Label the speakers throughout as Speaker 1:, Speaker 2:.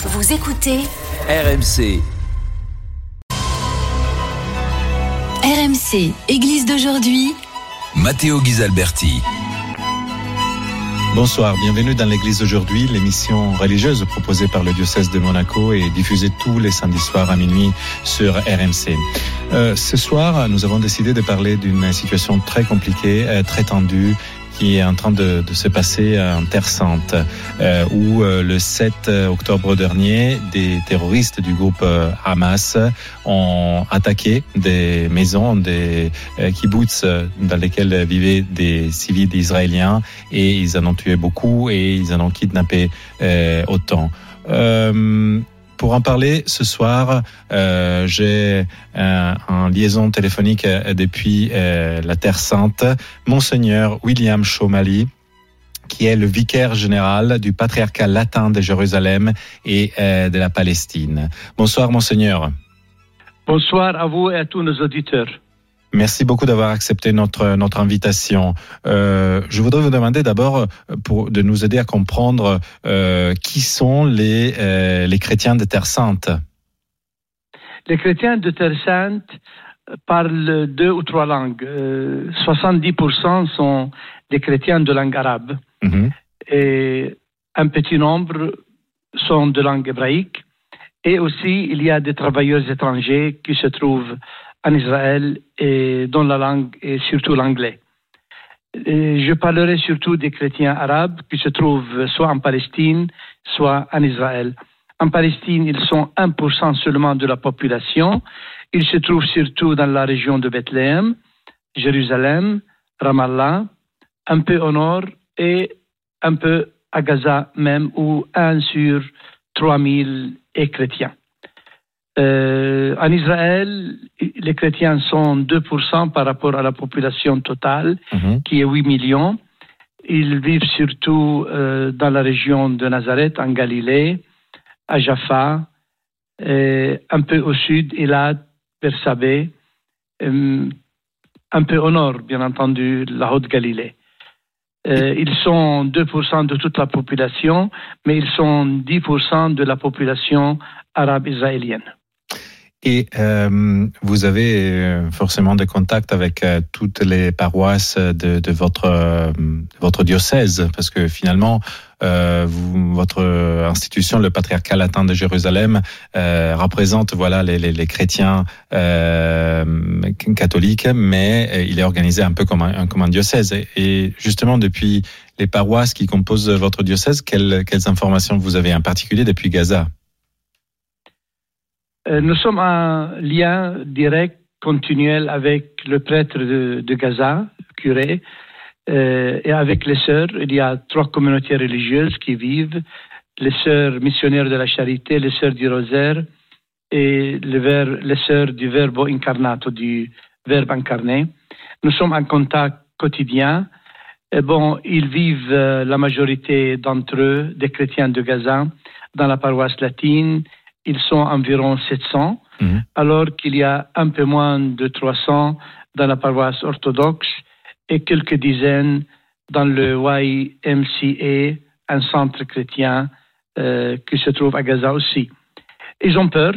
Speaker 1: Vous écoutez
Speaker 2: RMC.
Speaker 1: RMC, Église d'aujourd'hui.
Speaker 2: Matteo Ghisalberti.
Speaker 3: Bonsoir, bienvenue dans l'église d'aujourd'hui, l'émission religieuse proposée par le diocèse de Monaco et diffusée tous les samedis soirs à minuit sur RMC. Euh, ce soir, nous avons décidé de parler d'une situation très compliquée, euh, très tendue qui est en train de, de se passer en Terre Sainte, euh, où euh, le 7 octobre dernier, des terroristes du groupe euh, Hamas ont attaqué des maisons, des euh, kibbutz dans lesquels vivaient des civils israéliens et ils en ont tué beaucoup et ils en ont kidnappé autant. Pour en parler ce soir, euh, j'ai euh, en liaison téléphonique euh, depuis euh, la Terre Sainte, Monseigneur William Chomali, qui est le vicaire général du patriarcat latin de Jérusalem et de la Palestine. Bonsoir, Monseigneur.
Speaker 4: Bonsoir à vous et à tous nos auditeurs.
Speaker 3: Merci beaucoup d'avoir accepté notre notre invitation. Euh, je voudrais vous demander d'abord euh, pour de nous aider à comprendre euh, qui sont les euh, les chrétiens de Terre Sainte.
Speaker 4: Les chrétiens de Terre Sainte parlent deux ou trois langues. Euh, 70% sont des chrétiens de langue arabe
Speaker 3: Mhm.
Speaker 4: et un petit nombre sont de langue hébraïque. Et aussi, il y a des travailleurs étrangers qui se trouvent en Israël et dont la langue est surtout l'anglais. Et Je parlerai surtout des chrétiens arabes qui se trouvent soit en Palestine, soit en Israël. En Palestine, ils sont 1% seulement de la population. Ils se trouvent surtout dans la région de Bethléem, Jérusalem, Ramallah, un peu au nord et un peu à Gaza même, où 1 sur 3000 est chrétien. Euh, en Israël, les chrétiens sont 2% par rapport à la population totale,
Speaker 3: Mhm.
Speaker 4: qui est 8 millions. Ils vivent surtout euh, dans la région de Nazareth, en Galilée, à Jaffa, et un peu au sud, Elad, Bersabé, euh, un peu au nord, bien entendu, la Haute-Galilée. Euh, ils sont 2% de toute la population, mais ils sont 10% de la population arabe israélienne.
Speaker 3: Et euh, vous avez euh, forcément des contacts avec euh, toutes les paroisses de, de votre euh, de votre diocèse, parce que finalement, euh, vous, votre institution, le patriarcat latin de Jérusalem, euh, représente voilà les, les, les chrétiens euh, catholiques, mais il est organisé un peu comme un, comme un diocèse. Et, et justement, depuis les paroisses qui composent votre diocèse, quelles, quelles informations vous avez en particulier depuis Gaza?
Speaker 4: Nous sommes en lien direct, continuel avec le prêtre de, Gaza, curé, euh, et avec les sœurs. Il y a trois communautés religieuses qui vivent, les sœurs missionnaires de la charité, les sœurs du rosaire et le les sœurs du verbo incarnato, du verbe incarné. Nous sommes en contact quotidien. Bon, ils vivent, euh, la majorité d'entre eux, des chrétiens de Gaza, dans la paroisse latine. Ils sont environ 700
Speaker 3: Mhm.
Speaker 4: alors qu'il y a un peu moins de 300 dans la paroisse orthodoxe et quelques dizaines dans le YMCA, un centre chrétien euh, qui se trouve à Gaza aussi. Ils ont peur.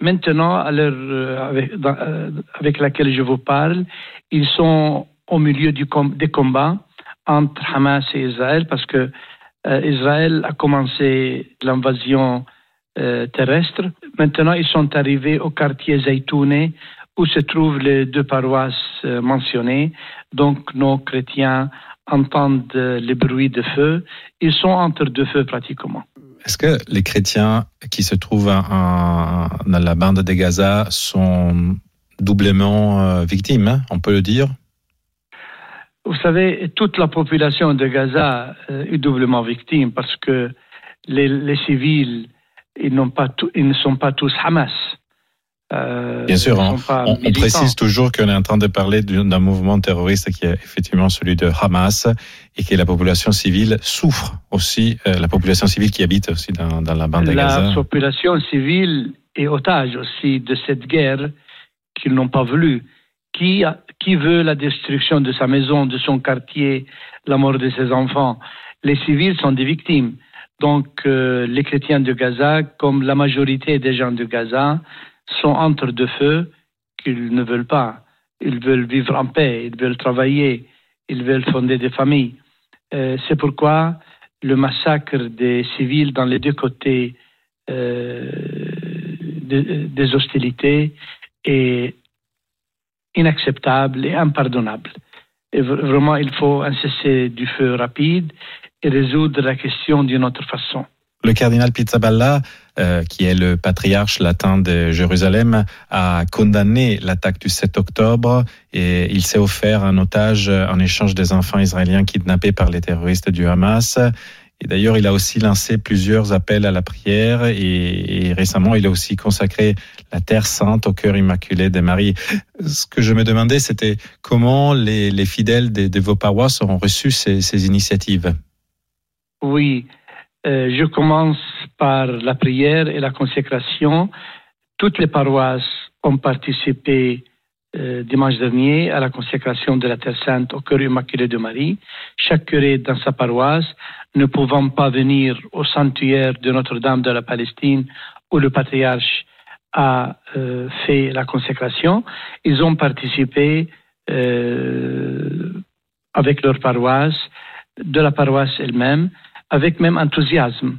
Speaker 4: Maintenant, à l'heure euh, avec, dans- euh, avec laquelle je vous parle, ils sont au milieu du com- des combats entre Hamas et Israël parce que euh, Israël a commencé l'invasion euh, terrestre. Maintenant, ils sont arrivés au quartier Zaytoune où se trouvent les deux paroisses euh, mentionnées. Donc, nos chrétiens entendent euh, les bruits de feu. Ils sont entre deux feux pratiquement.
Speaker 3: Est-ce que les chrétiens qui se trouvent en- dans la bande de Gaza sont doublement euh, victimes, hein, on peut le dire?
Speaker 4: Vous savez, toute la population de Gaza est doublement victime parce que les, les civils, ils, n'ont pas tout- ils ne sont pas tous Hamas. Euh,
Speaker 3: Bien sûr, hein. on, précise toujours qu'on est en train de parler d'un mouvement terroriste qui est effectivement celui de Hamas et que la population civile souffre aussi, euh, la population civile qui habite aussi dans, dans la bande de
Speaker 4: La
Speaker 3: Gaza.
Speaker 4: population civile est otage aussi de cette guerre qu'ils n'ont pas voulu. Qui, a- qui veut la destruction de sa maison, de son quartier, la mort de ses enfants? Les civils sont des victimes. Donc, euh, les chrétiens de Gaza, comme la majorité des gens de Gaza, sont entre deux feux qu'ils ne veulent pas. Ils veulent vivre en paix, ils veulent travailler, ils veulent fonder des familles. Euh, c'est pourquoi le massacre des civils dans les deux côtés euh, des hostilités est inacceptable et impardonnable. Et vraiment, il faut un cessez du feu rapide et résoudre la question d'une autre façon.
Speaker 3: Le cardinal Pizzaballa, euh, qui est le patriarche latin de Jérusalem, a condamné l'attaque du 7 octobre et il s'est offert un otage en échange des enfants israéliens kidnappés par les terroristes du Hamas. Et d'ailleurs, il a aussi lancé plusieurs appels à la prière et, récemment, il a aussi consacré la Terre Sainte au cœur immaculé de Marie. Ce que je me demandais, c'était comment les, fidèles de, vos paroisses ont reçu ces, initiatives?
Speaker 4: Oui, euh, je commence par la prière et la consécration. Toutes les paroisses ont participé euh, dimanche dernier à la consécration de la Terre Sainte au cœur immaculé de Marie. Chaque curé dans sa paroisse, ne pouvant pas venir au sanctuaire de Notre-Dame de la Palestine où le patriarche a euh, fait la consécration, ils ont participé avec leur paroisse, de la paroisse elle-même, avec même enthousiasme.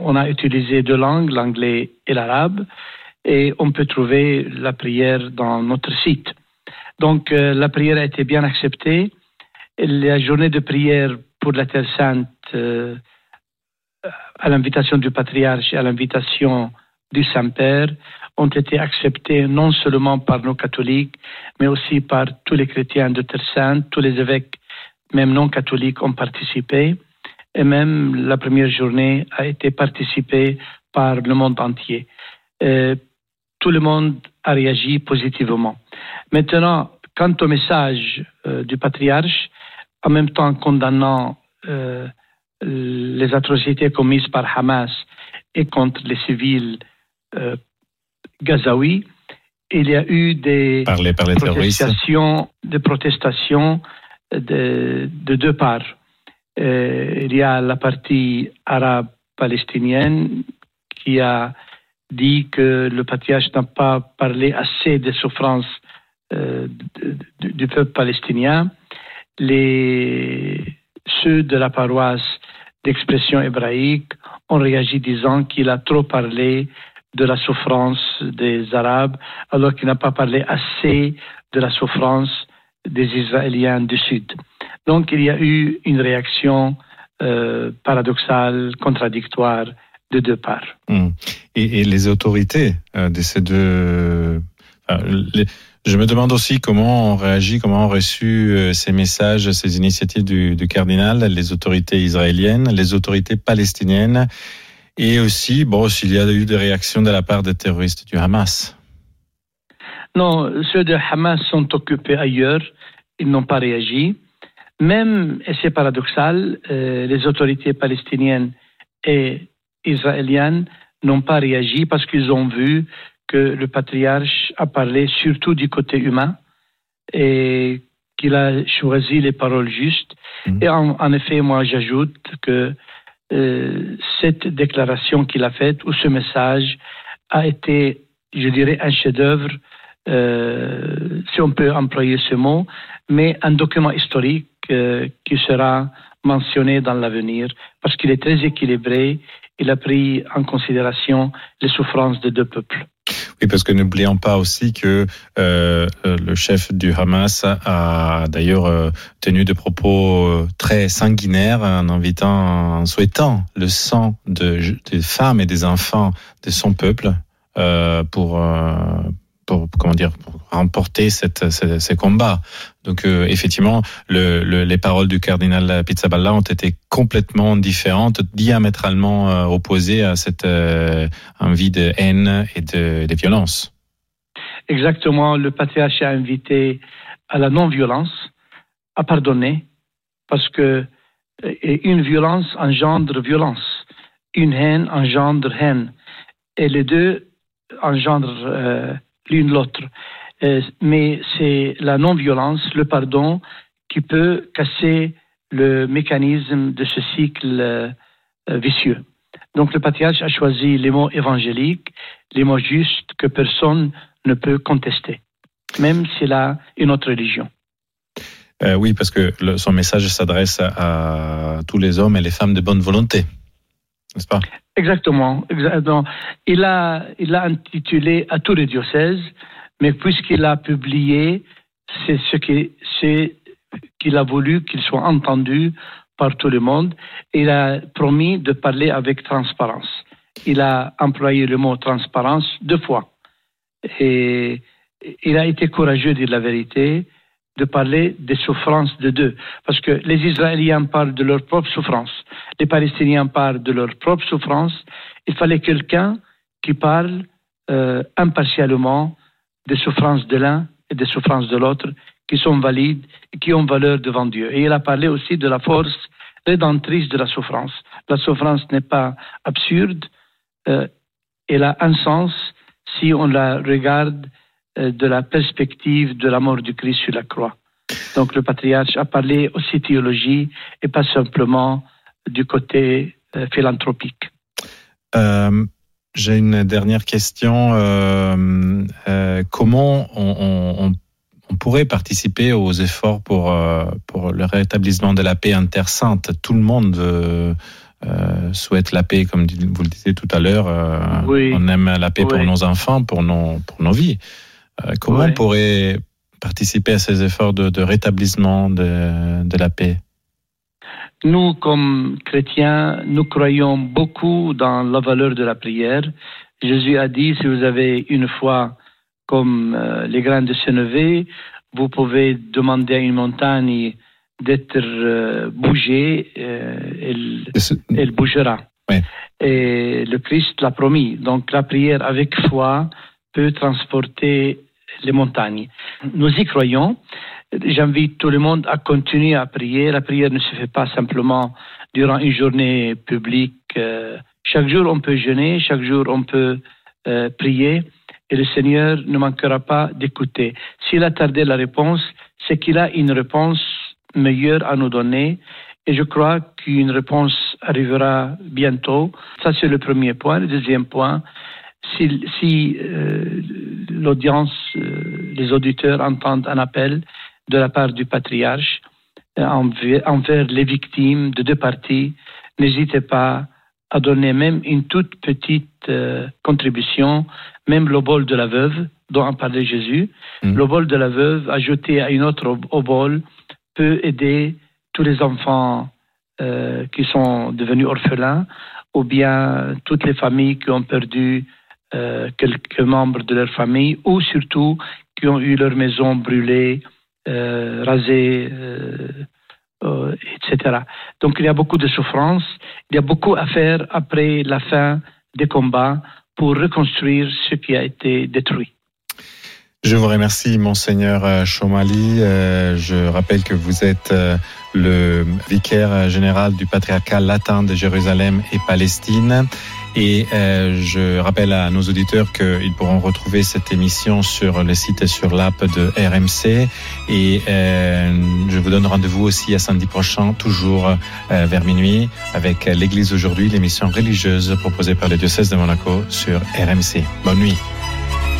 Speaker 4: On a utilisé deux langues, l'anglais et l'arabe, et on peut trouver la prière dans notre site. Donc euh, la prière a été bien acceptée. La journée de prière pour la Terre Sainte, euh, à l'invitation du patriarche et à l'invitation du Saint-Père, ont été acceptées non seulement par nos catholiques, mais aussi par tous les chrétiens de Terre Sainte, tous les évêques, même non catholiques, ont participé. Et même la première journée a été participée par le monde entier. Euh, tout le monde a réagi positivement. Maintenant, quant au message euh, du patriarche, en même temps condamnant euh, les atrocités commises par Hamas et contre les civils euh, gazaouis, il y a eu des protestations, des protestations de, de deux parts. Il y a la partie arabe palestinienne qui a dit que le patriarche n'a pas parlé assez des souffrances euh, du peuple palestinien. Les, ceux de la paroisse d'expression hébraïque ont réagi disant qu'il a trop parlé de la souffrance des Arabes, alors qu'il n'a pas parlé assez de la souffrance des Israéliens du Sud. Donc il y a eu une réaction euh, paradoxale, contradictoire de deux parts.
Speaker 3: Hmm. Et, les autorités euh, de ces deux... je me demande aussi comment on réagit, comment ont reçu euh, ces messages, ces initiatives du, cardinal, les autorités israéliennes, les autorités palestiniennes, et aussi, bon, s'il y a eu des réactions de la part des terroristes du Hamas.
Speaker 4: Non, ceux de Hamas sont occupés ailleurs, ils n'ont pas réagi. Même, et c'est paradoxal, euh, les autorités palestiniennes et israéliennes n'ont pas réagi parce qu'ils ont vu que le patriarche a parlé surtout du côté humain et qu'il a choisi les paroles justes. Mhm. Et en, effet, moi, j'ajoute que euh, cette déclaration qu'il a faite ou ce message a été, je dirais, un chef-d'œuvre, euh, si on peut employer ce mot, mais un document historique euh, qui sera mentionné dans l'avenir parce qu'il est très équilibré il a pris en considération les souffrances des deux peuples.
Speaker 3: Oui, parce que n'oublions pas aussi que euh, le chef du Hamas a d'ailleurs tenu des propos très sanguinaires en invitant, en souhaitant le sang de, des femmes et des enfants de son peuple pour pour comment dire remporter cette, ces, combats. Donc euh, effectivement, le, les paroles du cardinal Pizzaballa ont été complètement différentes, diamétralement euh, opposées à cette euh, envie de haine et de, de violence.
Speaker 4: Exactement, le patriarche a invité à la non-violence, à pardonner, parce que une violence engendre violence, une haine engendre haine, et les deux engendrent l'une l'autre. Euh, mais c'est la non-violence, le pardon, qui peut casser le mécanisme de ce cycle euh, vicieux. Donc le patriarche a choisi les mots évangéliques, les mots justes que personne ne peut contester, même s'il a une autre religion.
Speaker 3: Euh, oui, parce que son message s'adresse à, tous les hommes et les femmes de bonne volonté,
Speaker 4: Exactement, exactement. Il a, il a intitulé à tous les diocèses, mais puisqu'il a publié, c'est ce qui, c'est qu'il a voulu qu'il soit entendu par tout le monde. Il a promis de parler avec transparence. Il a employé le mot transparence deux fois. Et il a été courageux de dire la vérité, de parler des souffrances de deux. Parce que les Israéliens parlent de leurs propres souffrances, les Palestiniens parlent de leurs propres souffrances. Il fallait quelqu'un qui parle euh, impartialement des souffrances de l'un et des souffrances de l'autre, qui sont valides et qui ont valeur devant Dieu. Et il a parlé aussi de la force rédemptrice de la souffrance. La souffrance n'est pas absurde, euh, elle a un sens si on la regarde de la perspective de la mort du Christ sur la croix. Donc le patriarche a parlé aussi théologie et pas simplement du côté euh, philanthropique.
Speaker 3: Euh, J'ai une dernière question. Euh, euh, comment on, on, on, pourrait participer aux efforts pour, pour le rétablissement de la paix intersainte? Tout le monde souhaite la paix, comme vous le disiez tout à l'heure.
Speaker 4: Oui.
Speaker 3: On aime la paix oui. pour nos enfants, pour nos, pour nos vies. Euh, comment ouais. on pourrait participer à ces efforts de, de rétablissement de, de, la paix?
Speaker 4: Nous, comme chrétiens, nous croyons beaucoup dans la valeur de la prière. Jésus a dit, si vous avez une foi comme euh, les grains de sénévé, vous pouvez demander à une montagne d'être euh, bougée, elle, elle, bougera. Et le Christ l'a promis. Donc la prière avec foi peut transporter les montagnes. Nous y croyons. J'invite tout le monde à continuer à prier. La prière ne se fait pas simplement durant une journée publique. Chaque jour, on peut jeûner, chaque jour, on peut euh, prier et le Seigneur ne manquera pas d'écouter. S'il a tardé la réponse, c'est qu'il a une réponse meilleure à nous donner et je crois qu'une réponse arrivera bientôt. Ça, c'est le premier point. Le deuxième point, si, si euh, l'audience, euh, les auditeurs entendent un appel de la part du patriarche euh, envers, envers, les victimes de deux parties, n'hésitez pas à donner même une toute petite euh, contribution, même le bol de la veuve dont a parlé Jésus. Mmh. Le bol de la veuve ajouté à une autre au bol peut aider tous les enfants qui sont devenus orphelins ou bien toutes les familles qui ont perdu euh, quelques membres de leur famille ou surtout qui ont eu leur maison brûlée, euh, rasée, euh, etc. Donc il y a beaucoup de souffrance, il y a beaucoup à faire après la fin des combats pour reconstruire ce qui a été détruit.
Speaker 3: Je vous remercie, Monseigneur Chomali. Je rappelle que vous êtes le vicaire général du patriarcat latin de Jérusalem et Palestine. Et euh, je rappelle à nos auditeurs qu'ils pourront retrouver cette émission sur le site et sur l'app de RMC. Et euh, je vous donne rendez-vous aussi à samedi prochain, toujours euh, vers minuit, avec l'Église aujourd'hui, l'émission religieuse proposée par le diocèse de Monaco sur RMC. Bonne nuit.